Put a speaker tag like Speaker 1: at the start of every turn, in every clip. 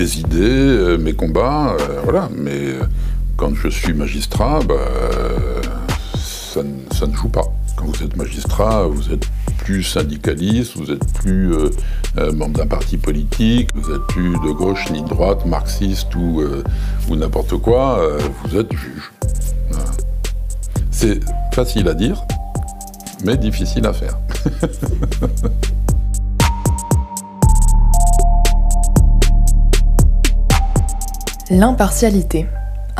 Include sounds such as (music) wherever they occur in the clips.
Speaker 1: mes idées, euh, mes combats, euh, voilà. Mais euh, quand je suis magistrat, bah, ça, ne joue pas. Quand vous êtes magistrat, vous êtes plus syndicaliste, vous êtes plus membre d'un parti politique, vous êtes plus de gauche ni de droite, marxiste ou, ou n'importe quoi, vous êtes juge. C'est facile à dire, mais difficile à faire. (laughs)
Speaker 2: L'impartialité.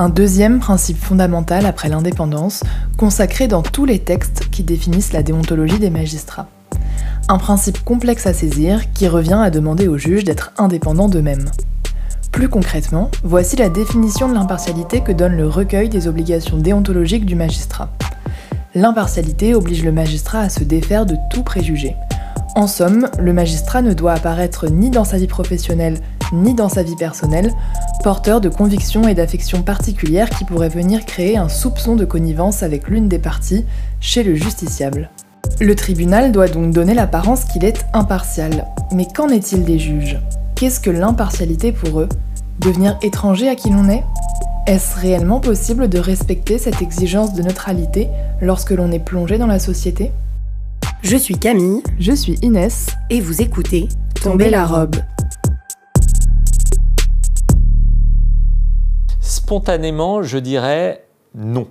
Speaker 2: Un deuxième principe fondamental après l'indépendance, consacré dans tous les textes qui définissent la déontologie des magistrats. Un principe complexe à saisir qui revient à demander aux juges d'être indépendants d'eux-mêmes. Plus concrètement, voici la définition de l'impartialité que donne le recueil des obligations déontologiques du magistrat. L'impartialité oblige le magistrat à se défaire de tout préjugé. En somme, le magistrat ne doit apparaître ni dans sa vie professionnelle ni dans sa vie personnelle, porteur de convictions et d'affections particulières qui pourraient venir créer un soupçon de connivence avec l'une des parties chez le justiciable. Le tribunal doit donc donner l'apparence qu'il est impartial. Mais qu'en est-il des juges? Qu'est-ce que l'impartialité pour eux? Devenir étranger à qui l'on est? Est-ce réellement possible de respecter cette exigence de neutralité lorsque l'on est plongé dans la société?
Speaker 3: Je suis Camille.
Speaker 2: Je suis Inès.
Speaker 3: Et vous écoutez
Speaker 2: Tomber la robe.
Speaker 4: Spontanément, je dirais non.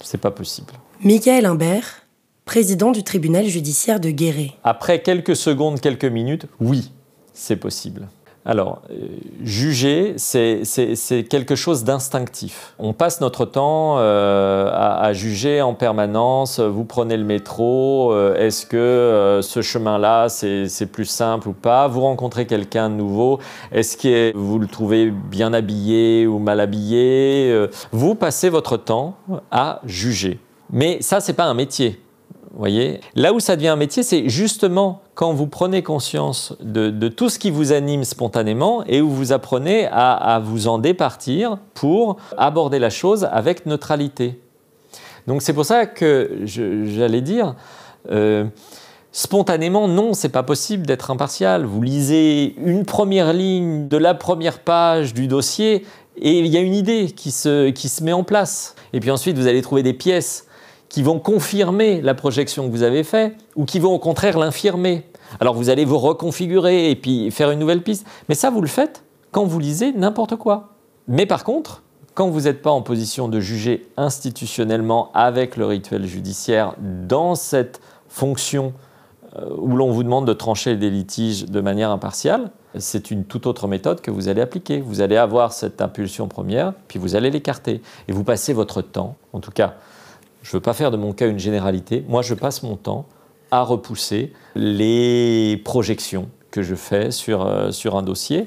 Speaker 4: C'est pas possible.
Speaker 3: Michael Imbert, président du tribunal judiciaire de Guéret.
Speaker 4: Après quelques secondes, quelques minutes, oui, c'est possible. Alors, euh, juger, c'est quelque chose d'instinctif. On passe notre temps euh, à, juger en permanence. Vous prenez le métro, euh, est-ce que ce chemin-là, c'est plus simple ou pas? Vous rencontrez quelqu'un de nouveau, est-ce que vous le trouvez bien habillé ou mal habillé? Vous passez votre temps à juger. Mais ça, c'est pas un métier voyez Là où ça devient un métier, c'est justement quand vous prenez conscience de, tout ce qui vous anime spontanément et où vous apprenez à, vous en départir pour aborder la chose avec neutralité. Donc c'est pour ça que j'allais dire, euh, spontanément, non, c'est pas possible d'être impartial. Vous lisez une première ligne de la première page du dossier et il y a une idée qui se, qui se met en place. Et puis ensuite, vous allez trouver des pièces qui vont confirmer la projection que vous avez faite ou qui vont au contraire l'infirmer. Alors vous allez vous reconfigurer et puis faire une nouvelle piste. Mais ça, vous le faites quand vous lisez n'importe quoi. Mais par contre, quand vous n'êtes pas en position de juger institutionnellement avec le rituel judiciaire dans cette fonction euh, où l'on vous demande de trancher des litiges de manière impartiale, c'est une toute autre méthode que vous allez appliquer. Vous allez avoir cette impulsion première, puis vous allez l'écarter. Et vous passez votre temps, en tout cas je ne veux pas faire de mon cas une généralité. Moi, je passe mon temps à repousser les projections que je fais sur, euh, sur un dossier.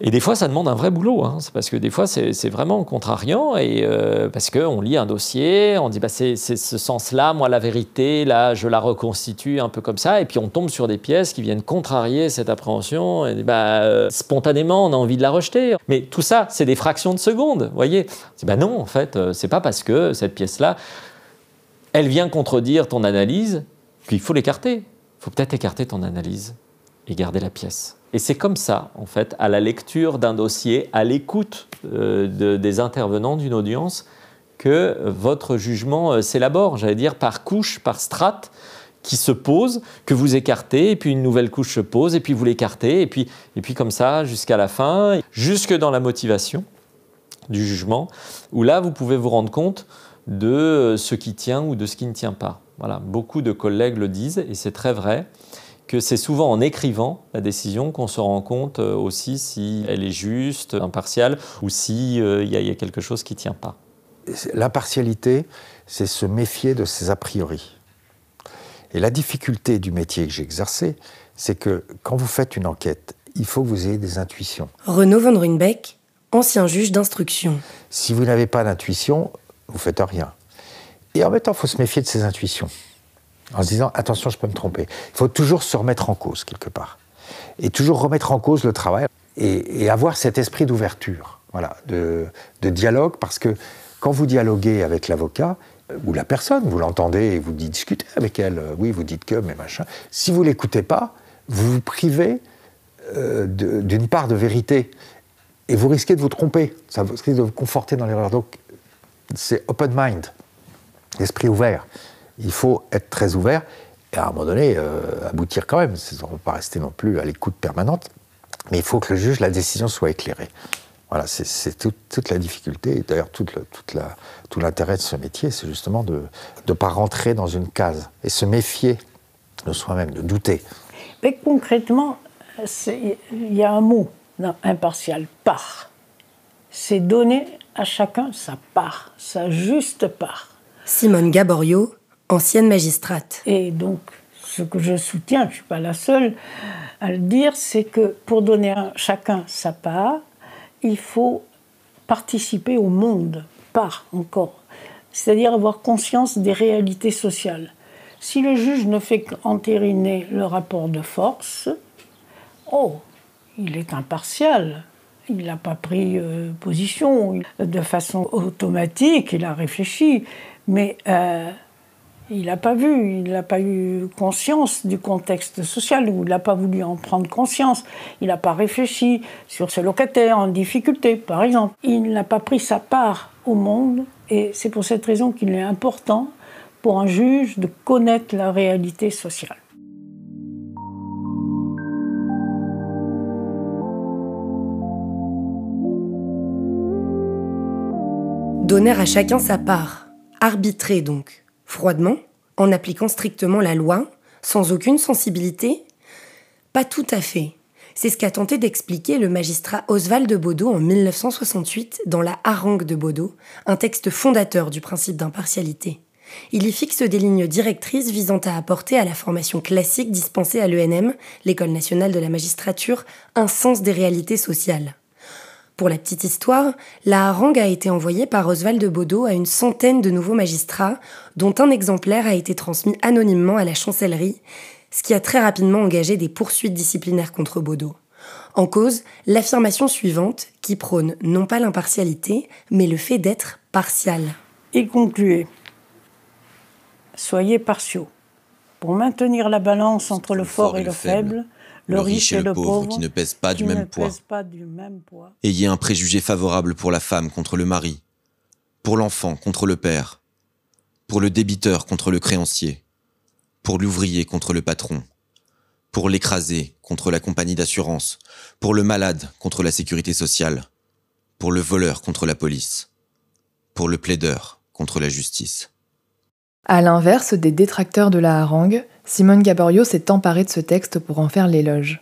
Speaker 4: Et des fois, ça demande un vrai boulot. Hein. C'est parce que des fois, c'est vraiment contrariant. Et euh, parce qu'on lit un dossier, on dit bah, c'est ce sens-là, moi, la vérité, là, je la reconstitue un peu comme ça. Et puis, on tombe sur des pièces qui viennent contrarier cette appréhension. Et bah, euh, spontanément, on a envie de la rejeter. Mais tout ça, c'est des fractions de secondes. Vous voyez bah Non, en fait, euh, c'est pas parce que cette pièce-là, elle vient contredire ton analyse qu'il faut l'écarter. Il faut peut-être écarter ton analyse et garder la pièce. Et c'est comme ça, en fait, à la lecture d'un dossier, à l'écoute euh, des intervenants d'une audience, que votre jugement euh, s'élabore, j'allais dire, par couche, par strate, qui se pose, que vous écartez, et puis une nouvelle couche se pose, et puis vous l'écartez, et puis, et puis comme ça jusqu'à la fin, jusque dans la motivation du jugement, où là, vous pouvez vous rendre compte de ce qui tient ou de ce qui ne tient pas. Voilà, beaucoup de collègues le disent, et c'est très vrai que c'est souvent en écrivant la décision qu'on se rend compte euh, aussi si elle est juste, impartiale, ou s'il euh, y, a quelque chose qui ne tient pas.
Speaker 5: L'impartialité, c'est se méfier de ses a priori. Et la difficulté du métier que j'ai exercé, c'est que quand vous faites une enquête, il faut que vous ayez des intuitions.
Speaker 3: Renaud von Runbeck, ancien juge d'instruction.
Speaker 5: Si vous n'avez pas d'intuition, vous faites rien. Et en même temps, il faut se méfier de ses intuitions. En se disant, attention, je peux me tromper. Il faut toujours se remettre en cause, quelque part. Et toujours remettre en cause le travail et, avoir cet esprit d'ouverture, voilà, de, dialogue, parce que quand vous dialoguez avec l'avocat, ou la personne, vous l'entendez et vous discutez avec elle, euh, oui, vous dites que, mais machin. Si vous l'écoutez pas, vous vous privez euh, d'une part de vérité et vous risquez de vous tromper. Ça risque de vous conforter dans l'erreur. Donc, c'est open mind, esprit ouvert. Il faut être très ouvert et à un moment donné, euh, aboutir quand même. On ne peut pas rester non plus à l'écoute permanente, mais il faut que le juge, la décision soit éclairée. Voilà, c'est toute la difficulté, d'ailleurs tout l'intérêt de ce métier, c'est justement de ne pas rentrer dans une case et se méfier de soi-même, de douter.
Speaker 6: Mais concrètement, il y a un mot impartial, part. C'est donner à chacun sa part, sa juste part.
Speaker 3: Simone Gaborio, ancienne magistrate.
Speaker 6: Et donc, ce que je soutiens, je ne suis pas la seule à le dire, c'est que pour donner à chacun sa part, il faut participer au monde, par encore. C'est-à-dire avoir conscience des réalités sociales. Si le juge ne fait qu'entériner le rapport de force, oh, il est impartial. Il n'a pas pris euh, position de façon automatique, il a réfléchi, mais euh, il n'a pas vu, il n'a pas eu conscience du contexte social, ou il n'a pas voulu en prendre conscience. Il n'a pas réfléchi sur ce locataire en difficulté, par exemple. Il n'a pas pris sa part au monde, et c'est pour cette raison qu'il est important pour un juge de connaître la réalité sociale.
Speaker 3: Donner à chacun sa part, arbitrer donc, froidement, en appliquant strictement la loi, sans aucune sensibilité? Pas tout à fait. C'est ce qu'a tenté d'expliquer le magistrat Oswald de Baudot en 1968 dans La harangue de Baudot, un texte fondateur du principe d'impartialité. Il y fixe des lignes directrices visant à apporter à la formation classique dispensée à l'ENM, l'École nationale de la magistrature, un sens des réalités sociales. Pour la petite histoire, la harangue a été envoyée par Oswald de Baudot à une centaine de nouveaux magistrats, dont un exemplaire a été transmis anonymement à la chancellerie, ce qui a très rapidement engagé des poursuites disciplinaires contre Baudot. En cause, l'affirmation suivante, qui prône non pas l'impartialité, mais le fait d'être partial.
Speaker 6: Il concluait Soyez partiaux. Pour maintenir la balance entre le fort et le faible,
Speaker 7: le, riche et le pauvre, qui ne pèsent pas, du, même poids. Ayez un préjugé favorable pour la femme contre le mari, pour l'enfant contre le père, pour le débiteur contre le créancier, pour l'ouvrier contre le patron, pour l'écrasé contre la compagnie d'assurance, pour le malade contre la sécurité sociale, pour le voleur contre la police, pour le plaideur contre la justice.
Speaker 2: À l'inverse des détracteurs de la harangue, Simone Gaborio s'est emparée de ce texte pour en faire l'éloge.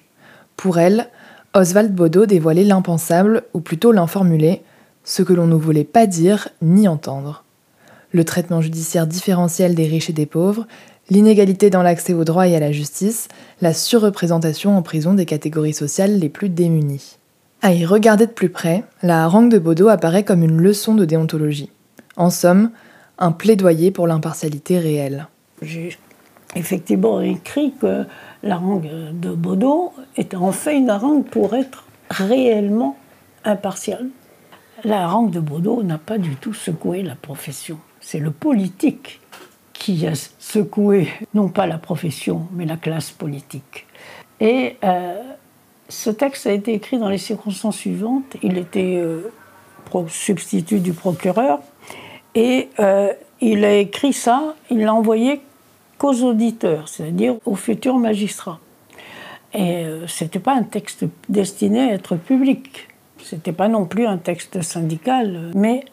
Speaker 2: Pour elle, Oswald Bodo dévoilait l'impensable, ou plutôt l'informulé, ce que l'on ne voulait pas dire ni entendre. Le traitement judiciaire différentiel des riches et des pauvres, l'inégalité dans l'accès au droit et à la justice, la surreprésentation en prison des catégories sociales les plus démunies. À y regarder de plus près, la harangue de Bodo apparaît comme une leçon de déontologie. En somme, un plaidoyer pour l'impartialité réelle
Speaker 6: effectivement écrit que la langue de Baudot était en fait une langue pour être réellement impartiale. La langue de Baudot n'a pas du tout secoué la profession. C'est le politique qui a secoué, non pas la profession, mais la classe politique. Et euh, ce texte a été écrit dans les circonstances suivantes. Il était euh, substitut du procureur et euh, il a écrit ça, il l'a envoyé aux auditeurs, c'est-à-dire aux futurs magistrats. Et euh, ce n'était pas un texte destiné à être public, ce n'était pas non plus un texte syndical, mais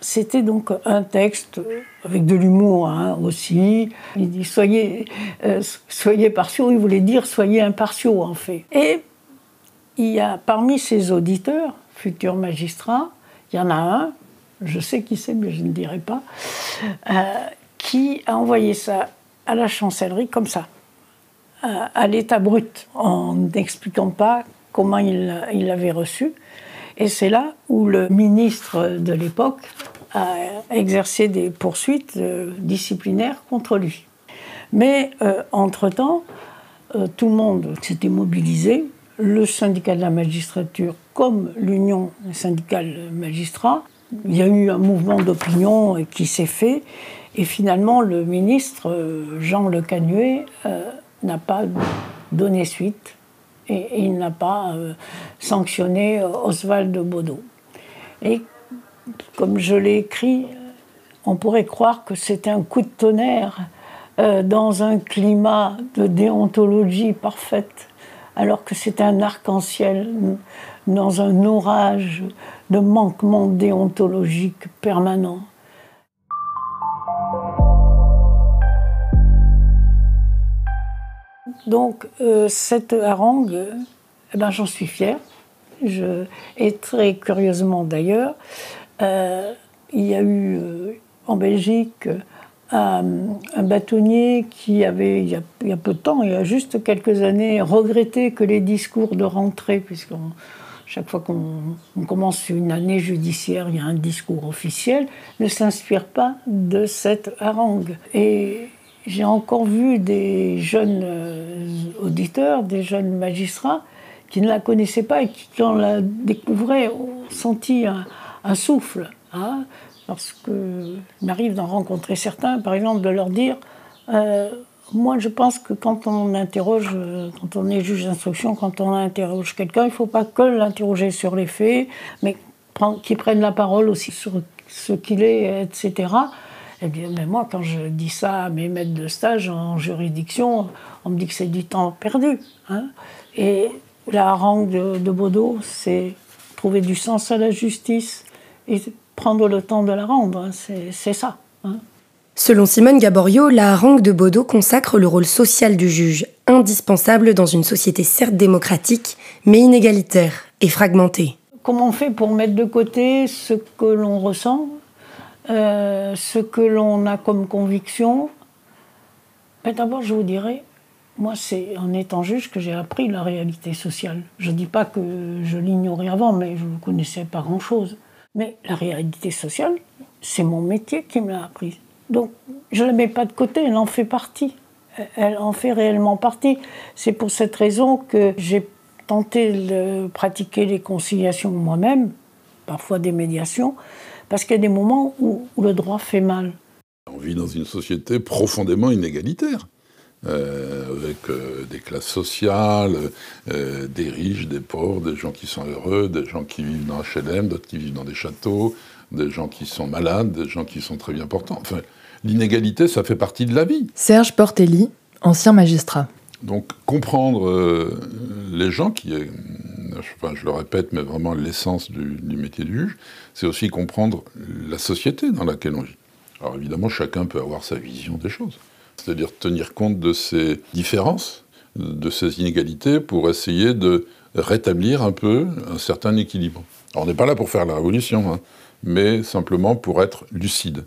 Speaker 6: c'était donc un texte avec de l'humour hein, aussi. Il dit soyez, euh, soyez partiaux, il voulait dire soyez impartiaux en fait. Et il y a parmi ces auditeurs, futurs magistrats, il y en a un, je sais qui c'est mais je ne dirai pas, euh, qui a envoyé ça à la chancellerie comme ça, à, l'état brut, en n'expliquant pas comment il l'avait reçu. Et c'est là où le ministre de l'époque a exercé des poursuites euh, disciplinaires contre lui. Mais euh, entre-temps, tout le monde s'était mobilisé, le syndicat de la magistrature comme l'union syndicale magistrats. Il y a eu un mouvement d'opinion qui s'est fait, et finalement le ministre Jean Le Canuet n'a pas donné suite et, il n'a pas sanctionné Oswald Baudot. Et comme je l'ai écrit, on pourrait croire que c'est un coup de tonnerre euh, dans un climat de déontologie parfaite, alors que c'est un arc-en-ciel dans un orage manquement déontologique permanent. Donc euh, cette harangue, eh ben, j'en suis fière. Je, et très curieusement d'ailleurs, euh, il y a eu euh, en Belgique un, bâtonnier qui avait, il y, a, peu de temps, il y a juste quelques années, regretté que les discours de rentrée, puisque chaque fois qu'on commence une année judiciaire, il y a un discours officiel, ne s'inspirent pas de cette harangue. Et j'ai encore vu des jeunes euh, auditeurs, des jeunes magistrats qui ne la connaissaient pas et qui, quand la découvraient, ont senti un, souffle. Hein, parce qu'il m'arrive d'en rencontrer certains, par exemple, de leur dire euh, Moi, je pense que quand on interroge, quand on est juge d'instruction, quand on interroge quelqu'un, il ne faut pas que l'interroger sur les faits, mais qu'il prenne la parole aussi sur ce qu'il est, etc. Eh bien, mais moi, quand je dis ça à mes maîtres de stage en juridiction, on me dit que c'est du temps perdu. Hein. Et la harangue de, de Baudot, c'est trouver du sens à la justice, et prendre le temps de la rendre. Hein, c'est ça. Hein.
Speaker 3: Selon Simone Gaborio, la harangue de Baudot consacre le rôle social du juge, indispensable dans une société certes démocratique, mais inégalitaire et fragmentée.
Speaker 6: Comment on fait pour mettre de côté ce que l'on ressent, euh, ce que l'on a comme conviction? D'abord, je vous dirais, moi, c'est en étant juge que j'ai appris la réalité sociale. Je ne dis pas que je l'ignorais avant, mais je ne connaissais pas grand-chose. Mais la réalité sociale, c'est mon métier qui me l'a appris. Donc, je ne la mets pas de côté, elle en fait partie. Elle en fait réellement partie. C'est pour cette raison que j'ai tenté de pratiquer les conciliations moi-même, parfois des médiations, parce qu'il y a des moments où, le droit fait mal.
Speaker 1: On vit dans une société profondément inégalitaire. Euh, avec euh, des classes sociales, euh, des riches, des pauvres, des gens qui sont heureux, des gens qui vivent dans HLM, d'autres qui vivent dans des châteaux, des gens qui sont malades, des gens qui sont très bien portants. L'inégalité, ça fait partie de la vie.
Speaker 2: Serge Portelli, ancien magistrat.
Speaker 1: Donc comprendre les gens, qui est, enfin, je le répète, mais vraiment l'essence du, du métier de juge, c'est aussi comprendre la société dans laquelle on vit. Alors évidemment, chacun peut avoir sa vision des choses c'est-à-dire tenir compte de ces différences, de ces inégalités, pour essayer de rétablir un peu un certain équilibre. Alors, on n'est pas là pour faire la révolution, hein, mais simplement pour être lucide.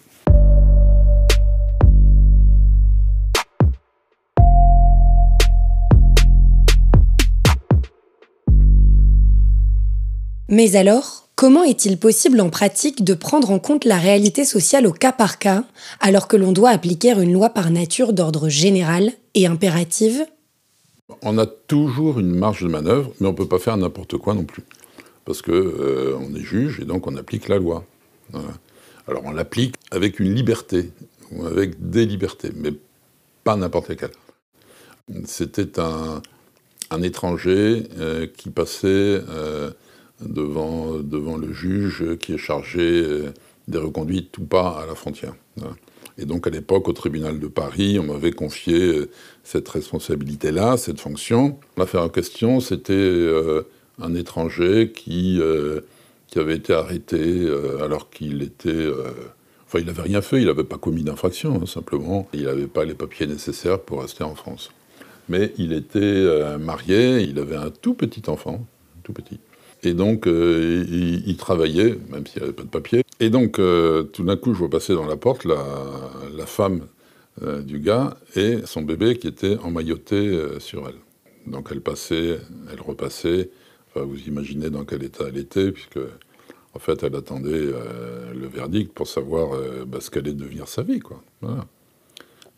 Speaker 3: Mais alors, Comment est-il possible en pratique de prendre en compte la réalité sociale au cas par cas, alors que l'on doit appliquer une loi par nature d'ordre général et impérative?
Speaker 1: On a toujours une marge de manœuvre, mais on ne peut pas faire n'importe quoi non plus. Parce qu'on euh, est juge et donc on applique la loi. Alors on l'applique avec une liberté, ou avec des libertés, mais pas n'importe lesquelles. C'était un, étranger euh, qui passait... Euh, devant, devant le juge qui est chargé euh, des reconduites ou pas à la frontière. Et donc à l'époque, au tribunal de Paris, on m'avait confié euh, cette responsabilité-là, cette fonction. L'affaire en question, c'était euh, un étranger qui, qui avait été arrêté alors qu'il était... Enfin, il n'avait rien fait, il n'avait pas commis d'infraction, hein, simplement. Il n'avait pas les papiers nécessaires pour rester en France. Mais il était marié, il avait un tout petit enfant, tout petit. Et donc, euh, il, travaillait, même s'il n'y avait pas de papier. Et donc, euh, tout d'un coup, je vois passer dans la porte la, femme euh, du gars et son bébé qui était emmailloté sur elle. Donc, elle passait, elle repassait. Enfin, vous imaginez dans quel état elle était, puisque en fait, elle attendait le verdict pour savoir bah, ce qu'allait devenir sa vie.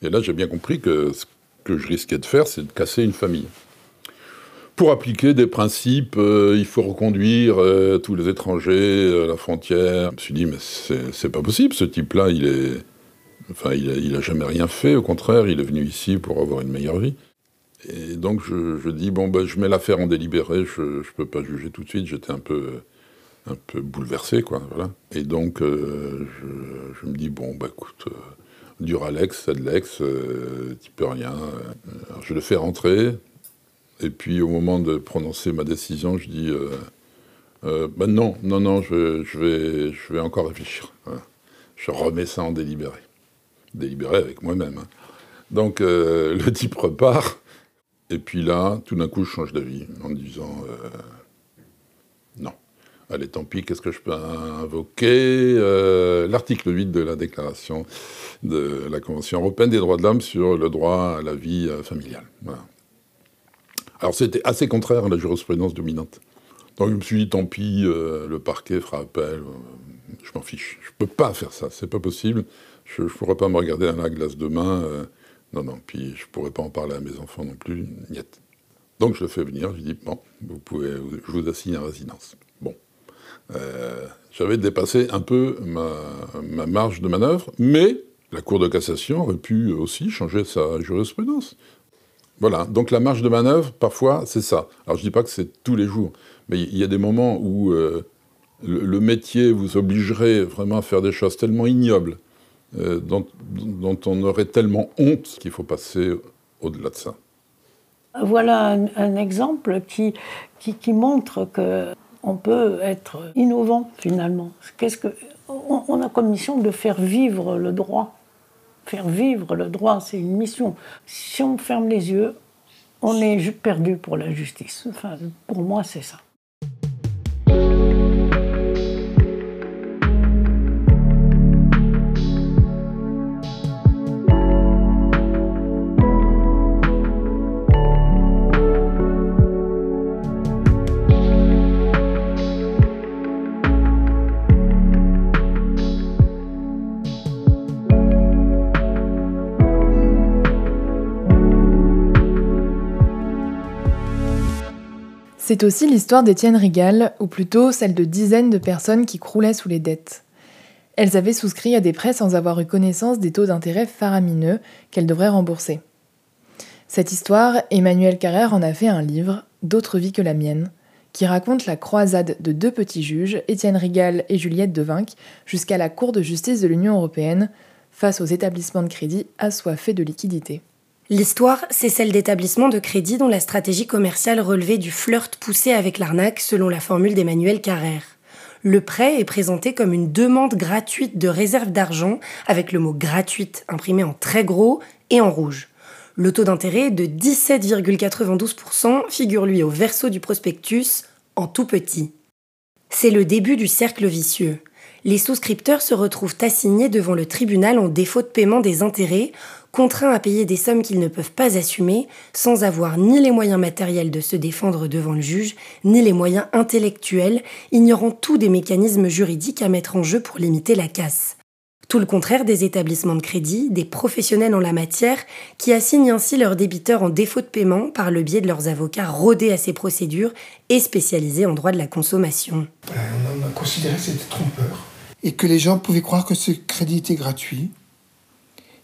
Speaker 1: Et là, j'ai bien compris que ce que je risquais de faire, c'est de casser une famille. Pour appliquer des principes, euh, il faut reconduire tous les étrangers à la frontière. Je me suis dit, mais c'est pas possible, ce type-là, il est. Enfin, il a, jamais rien fait, au contraire, il est venu ici pour avoir une meilleure vie. Et donc, je, dis, bon, ben, je mets l'affaire en délibéré, je ne peux pas juger tout de suite, j'étais un peu un peu bouleversé, quoi. Voilà. Et donc, euh, je, me dis, bon, bah écoute, euh, dur Alex, c'est de l'ex, euh, tu peux rien. je le fais rentrer, et puis au moment de prononcer ma décision, je dis, bah non, non, non, je, je, vais, je vais encore réfléchir. Je remets ça en délibéré. Délibéré avec moi-même. Hein. Donc, (laughs) le type repart, et puis là, tout d'un coup, je change d'avis en disant, non. Allez, tant pis, qu'est-ce que je peux invoquer euh, L'article 8 de la déclaration de la Convention européenne des droits de l'homme sur le droit à la vie euh, familiale. Alors c'était assez contraire à la jurisprudence dominante. Donc je me suis dit, tant pis, euh, le parquet fera appel, je m'en fiche. Je ne peux pas faire ça, c'est pas possible. Je ne pourrais pas me regarder dans la glace demain. non, non, puis je ne pourrais pas en parler à mes enfants non plus. Niet. Donc je le fais venir, je lui dis, bon, vous pouvez, je vous assigne à résidence. Euh, j'avais dépassé un peu ma, marge de manœuvre, mais la Cour de cassation aurait pu aussi changer sa jurisprudence. Voilà, donc la marge de manœuvre, parfois, c'est ça. Alors je ne dis pas que c'est tous les jours, mais il y a des moments où euh, le, métier vous obligerait vraiment à faire des choses tellement ignobles, euh, dont, on aurait tellement honte qu'il faut passer au-delà de ça.
Speaker 6: Voilà un, exemple qui, qui montre que on peut être innovant finalement. Qu'est-ce que on a comme mission de faire vivre le droit. Faire vivre le droit, c'est une mission. Si on ferme les yeux, on est perdu pour la justice. Pour moi, c'est ça.
Speaker 2: C'est aussi l'histoire d'Étienne Rigal, ou plutôt celle de dizaines de personnes qui croulaient sous les dettes. Elles avaient souscrit à des prêts sans avoir eu connaissance des taux d'intérêt faramineux qu'elles devraient rembourser. Cette histoire, Emmanuel Carrère en a fait un livre, D'autres vies que la mienne, qui raconte la croisade de deux petits juges, Étienne Rigal et Juliette Devinck, jusqu'à la Cour de justice de l'Union européenne, face aux établissements de crédit assoiffés de liquidités.
Speaker 3: L'histoire, c'est celle d'établissements de crédit dont la stratégie commerciale relevait du flirt poussé avec l'arnaque selon la formule d'Emmanuel Carrère. Le prêt est présenté comme une demande gratuite de réserve d'argent avec le mot gratuite imprimé en très gros et en rouge. Le taux d'intérêt de 17,92% figure lui au verso du prospectus en tout petit. C'est le début du cercle vicieux. Les souscripteurs se retrouvent assignés devant le tribunal en défaut de paiement des intérêts contraints à payer des sommes qu'ils ne peuvent pas assumer, sans avoir ni les moyens matériels de se défendre devant le juge, ni les moyens intellectuels, ignorant tout des mécanismes juridiques à mettre en jeu pour limiter la casse. Tout le contraire des établissements de crédit, des professionnels en la matière, qui assignent ainsi leurs débiteurs en défaut de paiement par le biais de leurs avocats rodés à ces procédures et spécialisés en droit de la consommation.
Speaker 8: on a considéré que c'était trompeur et que les gens pouvaient croire que ce crédit était gratuit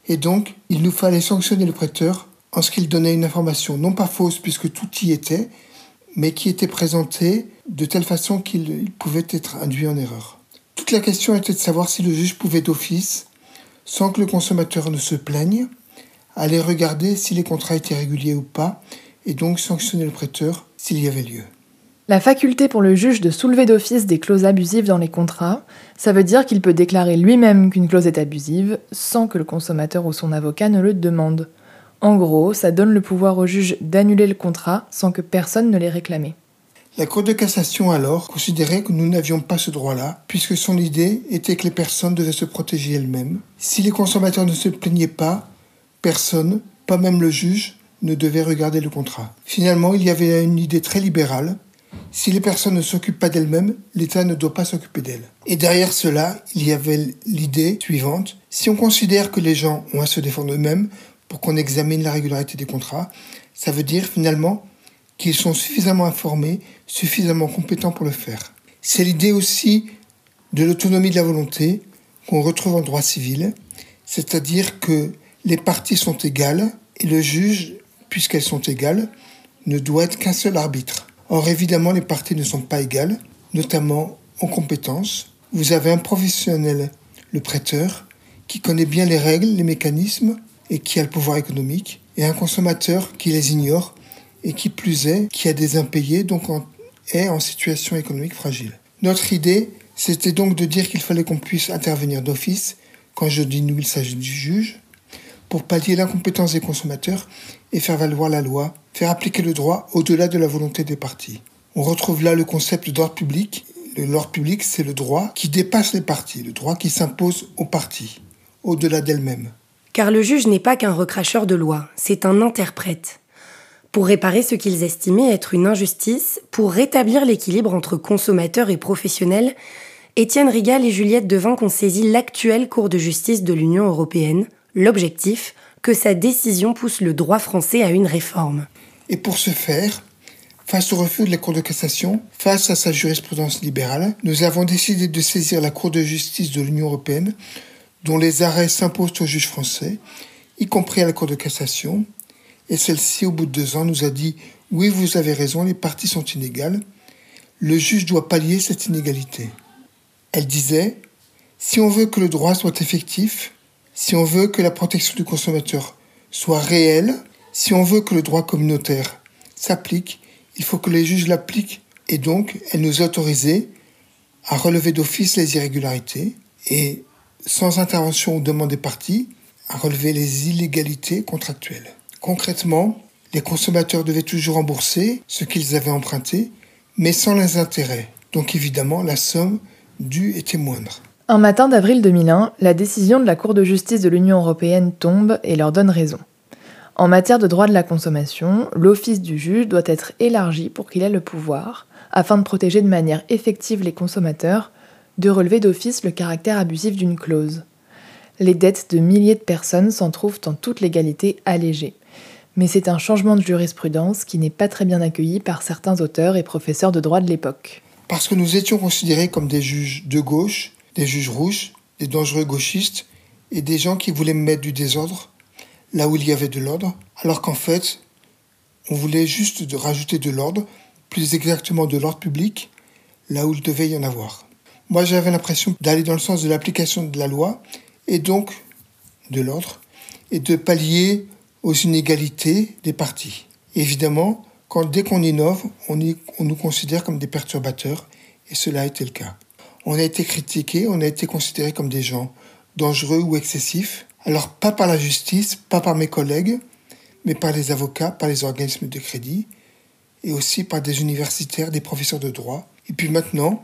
Speaker 8: et donc, il nous fallait sanctionner le prêteur en ce qu'il donnait une information non pas fausse puisque tout y était, mais qui était présentée de telle façon qu'il pouvait être induit en erreur. Toute la question était de savoir si le juge pouvait d'office, sans que le consommateur ne se plaigne, aller regarder si les contrats étaient réguliers ou pas, et donc sanctionner le prêteur s'il y avait lieu.
Speaker 2: La faculté pour le juge de soulever d'office des clauses abusives dans les contrats, ça veut dire qu'il peut déclarer lui-même qu'une clause est abusive sans que le consommateur ou son avocat ne le demande. En gros, ça donne le pouvoir au juge d'annuler le contrat sans que personne ne l'ait réclamé.
Speaker 8: La Cour de cassation alors considérait que nous n'avions pas ce droit-là, puisque son idée était que les personnes devaient se protéger elles-mêmes. Si les consommateurs ne se plaignaient pas, personne, pas même le juge, ne devait regarder le contrat. Finalement, il y avait une idée très libérale Si les personnes ne s'occupent pas d'elles-mêmes, l'État ne doit pas s'occuper d'elles. Et derrière cela, il y avait l'idée suivante. Si on considère que les gens ont à se défendre eux-mêmes pour qu'on examine la régularité des contrats, ça veut dire finalement qu'ils sont suffisamment informés, suffisamment compétents pour le faire. C'est l'idée aussi de l'autonomie de la volonté qu'on retrouve en droit civil, c'est-à-dire que les parties sont égales et le juge, puisqu'elles sont égales, ne doit être qu'un seul arbitre. Or, évidemment, les parties ne sont pas égales, notamment en compétences. Vous avez un professionnel, le prêteur, qui connaît bien les règles, les mécanismes et qui a le pouvoir économique, et un consommateur qui les ignore et qui plus est, qui a des impayés, donc est en situation économique fragile. Notre idée, c'était donc de dire qu'il fallait qu'on puisse intervenir d'office, quand je dis nous, il s'agit du juge, pour pallier l'incompétence des consommateurs et faire valoir la loi, faire appliquer le droit au-delà de la volonté des parties. On retrouve là le concept d'ordre public. L'ordre public, c'est le droit qui dépasse les parties, le droit qui s'impose aux parties, au-delà d'elles-mêmes.
Speaker 3: Car le juge n'est pas qu'un recracheur de loi, c'est un interprète. Pour réparer ce qu'ils estimaient être une injustice, pour rétablir l'équilibre entre consommateurs et professionnels, Étienne Rigal et Juliette Devin ont saisi l'actuelle Cour de justice de l'Union européenne L'objectif, que sa décision pousse le droit français à une réforme.
Speaker 8: Et pour ce faire, face au refus de la Cour de cassation, face à sa jurisprudence libérale, nous avons décidé de saisir la Cour de justice de l'Union européenne, dont les arrêts s'imposent aux juges français, y compris à la Cour de cassation, et celle-ci, au bout de deux ans, nous a dit Oui, vous avez raison, les parties sont inégales. Le juge doit pallier cette inégalité. Elle disait Si on veut que le droit soit effectif, si on veut que la protection du consommateur soit réelle, si on veut que le droit communautaire s'applique, il faut que les juges l'appliquent et donc elle nous a autorisé à relever d'office les irrégularités et, sans intervention ou demande des parties, à relever les illégalités contractuelles. Concrètement, les consommateurs devaient toujours rembourser ce qu'ils avaient emprunté, mais sans les intérêts. Donc évidemment, la somme due était moindre.
Speaker 2: Un matin d'avril 2001, la décision de la Cour de justice de l'Union européenne tombe et leur donne raison. En matière de droit de la consommation, l'office du juge doit être élargi pour qu'il ait le pouvoir, afin de protéger de manière effective les consommateurs, de relever d'office le caractère abusif d'une clause. Les dettes de milliers de personnes s'en trouvent en toute légalité allégées. Mais c'est un changement de jurisprudence qui n'est pas très bien accueilli par certains auteurs et professeurs de droit de l'époque.
Speaker 8: Parce que nous étions considérés comme des juges de gauche des juges rouges, des dangereux gauchistes et des gens qui voulaient mettre du désordre là où il y avait de l'ordre, alors qu'en fait, on voulait juste de rajouter de l'ordre, plus exactement de l'ordre public, là où il devait y en avoir. Moi, j'avais l'impression d'aller dans le sens de l'application de la loi et donc de l'ordre et de pallier aux inégalités des partis. évidemment, quand, dès qu'on innove, on, nous considère comme des perturbateurs et cela a été le cas. On a été critiqué, on a été considéré comme des gens dangereux ou excessifs. Alors pas par la justice, pas par mes collègues, mais par les avocats, par les organismes de crédit, et aussi par des universitaires, des professeurs de droit. Et puis maintenant,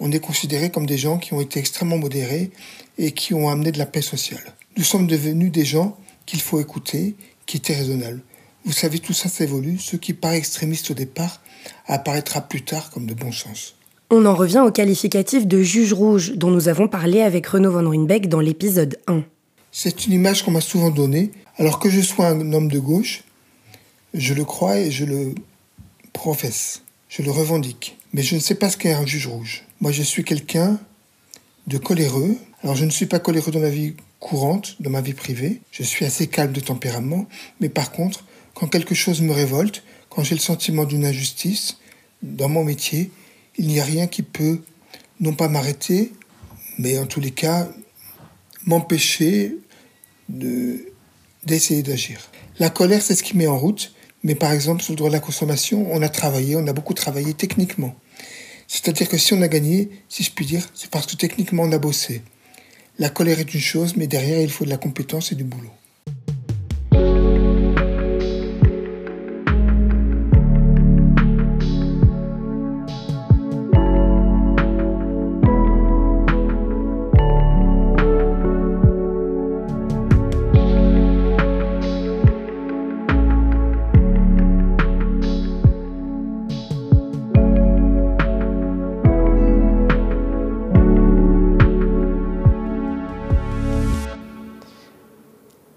Speaker 8: on est considéré comme des gens qui ont été extrêmement modérés et qui ont amené de la paix sociale. Nous sommes devenus des gens qu'il faut écouter, qui étaient raisonnables. Vous savez, tout ça s'évolue. Ce qui paraît extrémiste au départ apparaîtra plus tard comme de bon sens.
Speaker 3: On en revient au qualificatif de juge rouge dont nous avons parlé avec Renaud Van Ruynbeck dans l'épisode 1.
Speaker 8: C'est une image qu'on m'a souvent donnée. Alors que je sois un homme de gauche, je le crois et je le professe. Je le revendique. Mais je ne sais pas ce qu'est un juge rouge. Moi, je suis quelqu'un de coléreux. Alors, je ne suis pas coléreux dans la vie courante, dans ma vie privée. Je suis assez calme de tempérament. Mais par contre, quand quelque chose me révolte, quand j'ai le sentiment d'une injustice dans mon métier, il n'y a rien qui peut non pas m'arrêter, mais en tous les cas m'empêcher d'essayer d'agir. La colère, c'est ce qui met en route, mais par exemple, sur le droit de la consommation, on a travaillé, on a beaucoup travaillé techniquement. C'est-à-dire que si on a gagné, si je puis dire, c'est parce que techniquement on a bossé. La colère est une chose, mais derrière, il faut de la compétence et du boulot.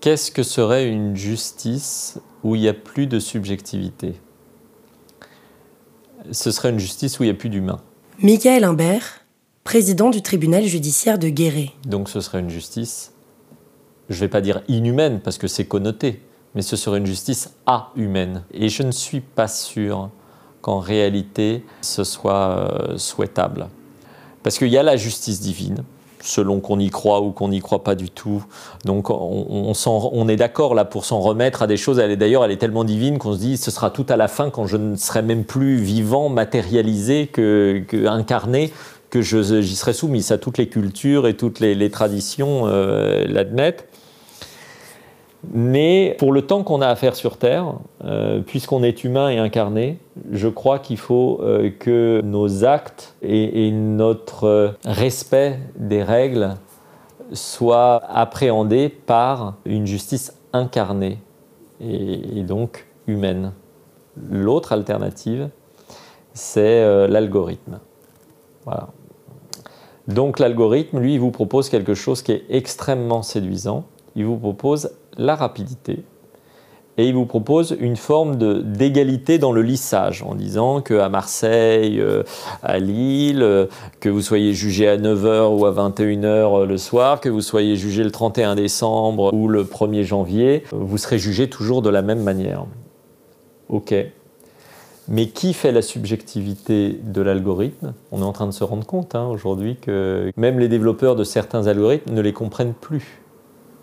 Speaker 4: Qu'est-ce que serait une justice où il n'y a plus de subjectivité? Ce serait une justice où il n'y a plus d'humain.
Speaker 3: Michael Imbert, président du tribunal judiciaire de Guéret.
Speaker 4: Donc ce serait une justice, je ne vais pas dire inhumaine parce que c'est connoté, mais ce serait une justice a-humaine. Et je ne suis pas sûr qu'en réalité ce soit euh, souhaitable. Parce qu'il y a la justice divine, selon qu'on y croit ou qu'on n'y croit pas du tout. Donc on, est d'accord là pour s'en remettre à des choses. Elle est d'ailleurs, elle est tellement divine qu'on se dit ce sera tout à la fin quand je ne serai même plus vivant, matérialisé, que, incarné, que j'y serai soumis. Ça, toutes les cultures et toutes les, traditions euh. Mais pour le temps qu'on a à faire sur Terre, euh, puisqu'on est humain et incarné, je crois qu'il faut euh, que nos actes et, notre euh, respect des règles soient appréhendés par une justice incarnée et, donc humaine. L'autre alternative, c'est l'algorithme. Donc l'algorithme, lui, il vous propose quelque chose qui est extrêmement séduisant. Il vous propose la rapidité. Et il vous propose une forme d'égalité dans le lissage, en disant qu'à Marseille, euh, à Lille, euh, que vous soyez jugé à 9h ou à 21h euh, le soir, que vous soyez jugé le 31 décembre ou le 1er janvier, vous serez jugé toujours de la même manière. Ok. Mais qui fait la subjectivité de l'algorithme? On est en train de se rendre compte hein, aujourd'hui que même les développeurs de certains algorithmes ne les comprennent plus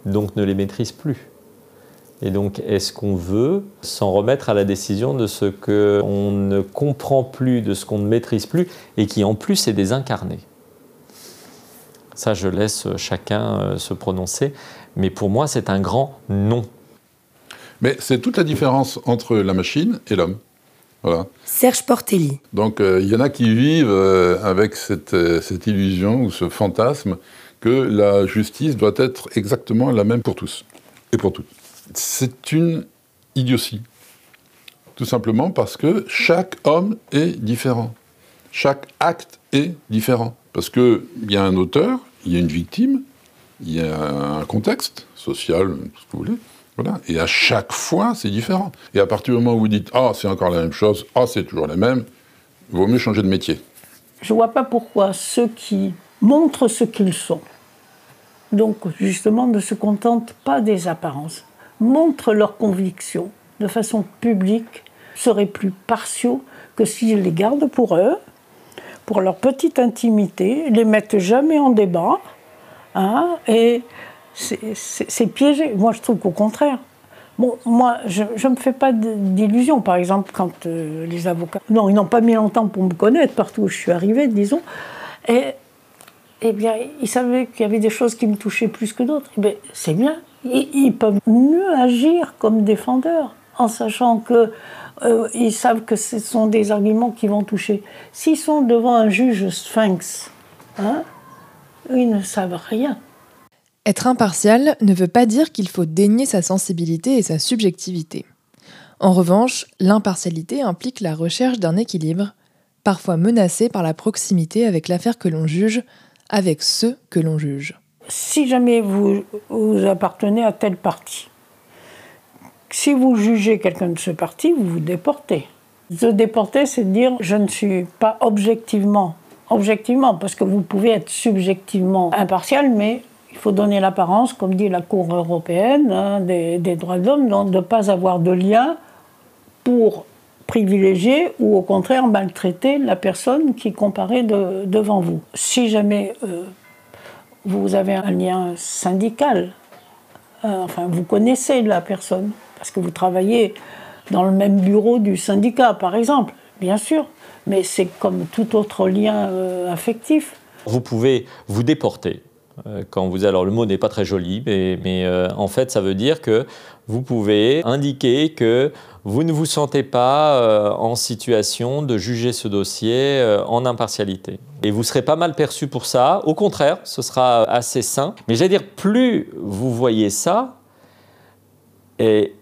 Speaker 4: donc ne les maîtrise plus. Et donc, est-ce qu'on veut s'en remettre à la décision de ce qu'on ne comprend plus, de ce qu'on ne maîtrise plus, et qui en plus est désincarné? Ça, je laisse chacun euh, se prononcer, mais pour moi, c'est un grand non.
Speaker 1: Mais c'est toute la différence entre la machine et l'homme. Voilà.
Speaker 3: Serge Portelli.
Speaker 1: Donc, euh, il y en a qui vivent euh, avec cette, cette illusion ou ce fantasme que la justice doit être exactement la même pour tous et pour toutes. C'est une idiotie. Tout simplement parce que chaque homme est différent. Chaque acte est différent. Parce qu'il y a un auteur, il y a une victime, il y a un contexte social, ce que vous voulez. Voilà. Et à chaque fois, c'est différent. Et à partir du moment où vous dites Ah, c'est encore la même chose, Ah, c'est toujours la même, il vaut mieux changer de métier.
Speaker 6: Je ne vois pas pourquoi ceux qui montrent ce qu'ils sont, donc justement ne se contentent pas des apparences, montrent leurs convictions de façon publique, seraient plus partiaux que s'ils les gardent pour eux, pour leur petite intimité, les mettent jamais en débat, hein, et c'est piégé. Moi, je trouve qu'au contraire. Bon, moi, je ne me fais pas d'illusions. Par exemple, quand euh, les avocats... Non, ils n'ont pas mis longtemps pour me connaître, partout où je suis arrivée, disons. Eh bien, ils savaient qu'il y avait des choses qui me touchaient plus que d'autres. Eh c'est bien. Ils, peuvent mieux agir comme défendeurs, en sachant que euh, ils savent que ce sont des arguments qui vont toucher. S'ils sont devant un juge sphinx, hein, ils ne savent rien.
Speaker 2: Être impartial ne veut pas dire qu'il faut dénier sa sensibilité et sa subjectivité. En revanche, l'impartialité implique la recherche d'un équilibre, parfois menacé par la proximité avec l'affaire que l'on juge, avec ceux que l'on juge.
Speaker 6: Si jamais vous, appartenez à tel parti, si vous jugez quelqu'un de ce parti, vous vous déportez. Se déporter, c'est dire je ne suis pas objectivement, objectivement, parce que vous pouvez être subjectivement impartial, mais il faut donner l'apparence, comme dit la Cour européenne hein, des, droits de l'homme, de ne pas avoir de lien pour privilégier ou au contraire maltraiter la personne qui comparaît devant vous. Si jamais euh, vous avez un lien syndical, euh, enfin vous connaissez la personne, parce que vous travaillez dans le même bureau du syndicat par exemple, bien sûr, mais c'est comme tout autre lien euh, affectif.
Speaker 4: Vous pouvez vous déporter quand vous alors le mot n'est pas très joli, mais, mais en fait ça veut dire que vous pouvez indiquer que vous ne vous sentez pas euh, en situation de juger ce dossier euh, en impartialité. Et vous serez pas mal perçu pour ça. Au contraire, ce sera assez sain. Mais j'allais dire, plus vous voyez ça, et,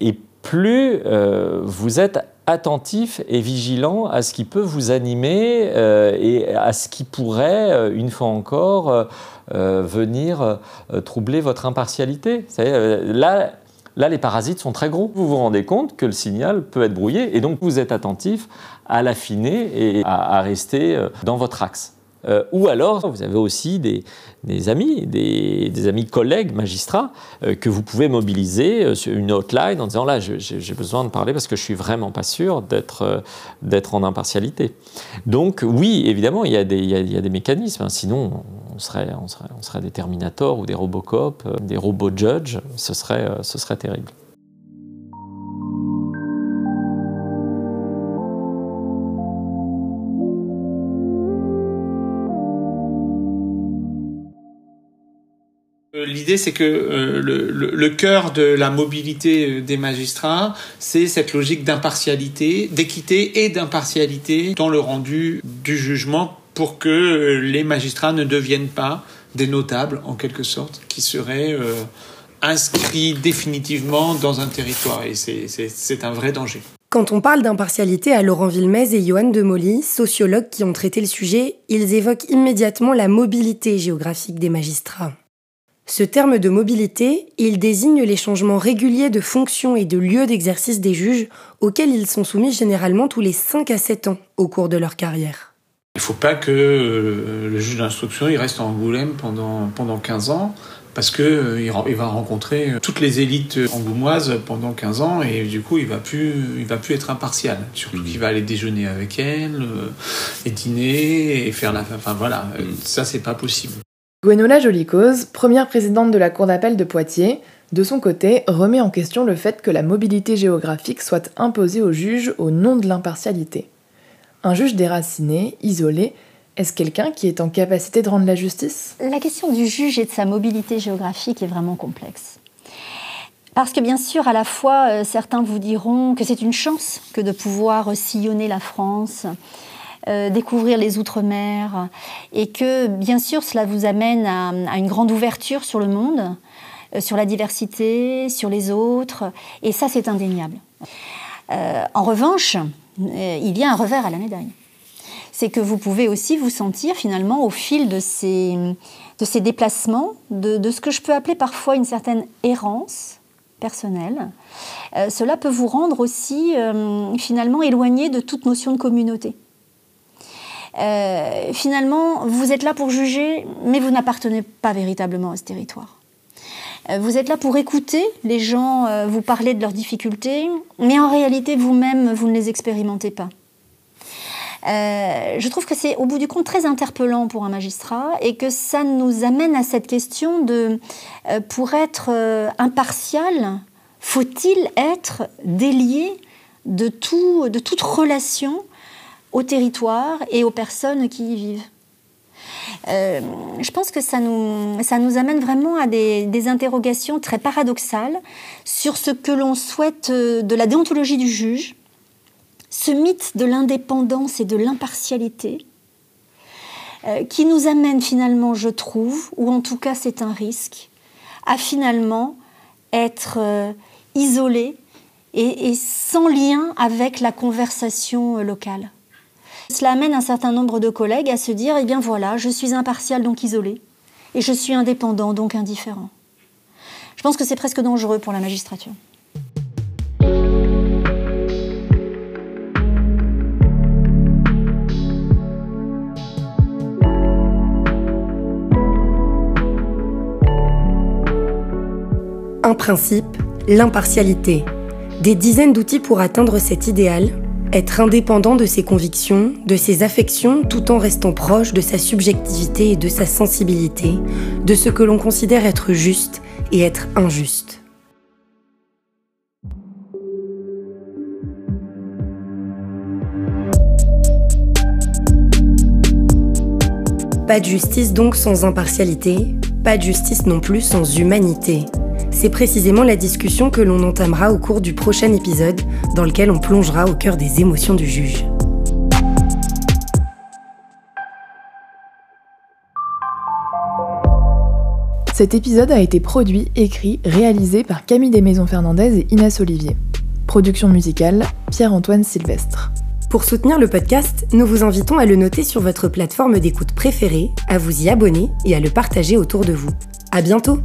Speaker 4: plus euh, vous êtes attentif et vigilant à ce qui peut vous animer et à ce qui pourrait, une fois encore, venir troubler votre impartialité. là, Là, les parasites sont très gros. Vous vous rendez compte que le signal peut être brouillé et donc vous êtes attentif à l'affiner et à, rester euh, dans votre axe. Euh, ou alors, vous avez aussi des, amis, des, amis collègues magistrats euh, que vous pouvez mobiliser sur une hotline en disant là, j'ai besoin de parler parce que je suis vraiment pas sûr d'être en impartialité. Donc oui, évidemment, il y a des, mécanismes. Hein. Sinon, on on, serait, des Terminators ou des Robocop, des robots judge. Ce serait, ce serait terrible.
Speaker 9: l'idée, c'est que euh, le, cœur de la mobilité euh, des magistrats, c'est cette logique d'impartialité, d'équité et d'impartialité dans le rendu du jugement pour que euh, les magistrats ne deviennent pas des notables, en quelque sorte, qui seraient inscrits définitivement dans un territoire. Et c'est un vrai danger.
Speaker 3: Quand on parle d'impartialité à Laurent Villemez et Johan Demolly, sociologues qui ont traité le sujet, ils évoquent immédiatement la mobilité géographique des magistrats. Ce terme de mobilité, il désigne les changements réguliers de fonction et de lieu d'exercice des juges auxquels ils sont soumis généralement tous les 5 à 7 ans au cours de leur carrière.
Speaker 9: Il ne faut pas que euh, le juge d'instruction il reste en Angoulême pendant, pendant 15 ans parce qu'il euh, il va rencontrer euh, toutes les élites angoumoises pendant 15 ans et du coup il va plus il va plus être impartial surtout mmh. qu'il va aller déjeuner avec elles et dîner et faire la enfin voilà mmh. ça c'est pas possible
Speaker 2: Gwenola Jolicoz, première présidente de la Cour d'appel de Poitiers, de son côté, remet en question le fait que la mobilité géographique soit imposée aux juges au nom de l'impartialité. Un juge déraciné, isolé, est-ce quelqu'un qui est en capacité de rendre la justice?
Speaker 10: La question du juge et de sa mobilité géographique est vraiment complexe. Parce que bien sûr, à la fois, euh, certains vous diront que c'est une chance que de pouvoir sillonner la France, euh, découvrir les Outre-mer, et que bien sûr cela vous amène à, une grande ouverture sur le monde, euh, sur la diversité, sur les autres, et ça c'est indéniable. En revanche, il y a un revers à la médaille. C'est que vous pouvez aussi vous sentir finalement au fil de ces, de ces déplacements, de, ce que je peux appeler parfois une certaine errance personnelle. cela peut vous rendre aussi finalement éloigné de toute notion de communauté. Euh, finalement, vous êtes là pour juger, mais vous n'appartenez pas véritablement à ce territoire. Euh, vous êtes là pour écouter les gens euh, vous parler de leurs difficultés, mais en réalité, vous-même, vous ne les expérimentez pas. je trouve que c'est au bout du compte très interpellant pour un magistrat et que ça nous amène à cette question de, pour être impartial, faut-il être délié de toute relation au territoire et aux personnes qui y vivent? Euh, je pense que ça nous, amène vraiment à des, interrogations très paradoxales sur ce que l'on souhaite euh, de la déontologie du juge, ce mythe de l'indépendance et de l'impartialité, euh, qui nous amène finalement, je trouve, ou en tout cas c'est un risque, à finalement être isolé et sans lien avec la conversation locale. Cela amène un certain nombre de collègues à se dire, eh bien voilà, je suis impartial donc isolé, et je suis indépendant donc indifférent. Je pense que c'est presque dangereux pour la magistrature.
Speaker 3: Un principe, l'impartialité. Des dizaines d'outils pour atteindre cet idéal, être indépendant de ses convictions, de ses affections, tout en restant proche de sa subjectivité et de sa sensibilité, de ce que l'on considère être juste et être injuste. Pas de justice donc sans impartialité, pas de justice non plus sans humanité. C'est précisément la discussion que l'on entamera au cours du prochain épisode, dans lequel on plongera au cœur des émotions du juge.
Speaker 2: Cet épisode a été produit, écrit, réalisé par Camille Desmaisons-Fernandez et Inès Olivier. Production musicale, Pierre-Antoine Sylvestre.
Speaker 3: Pour soutenir le podcast, nous vous invitons à le noter sur votre plateforme d'écoute préférée, à vous y abonner et à le partager autour de vous. À bientôt!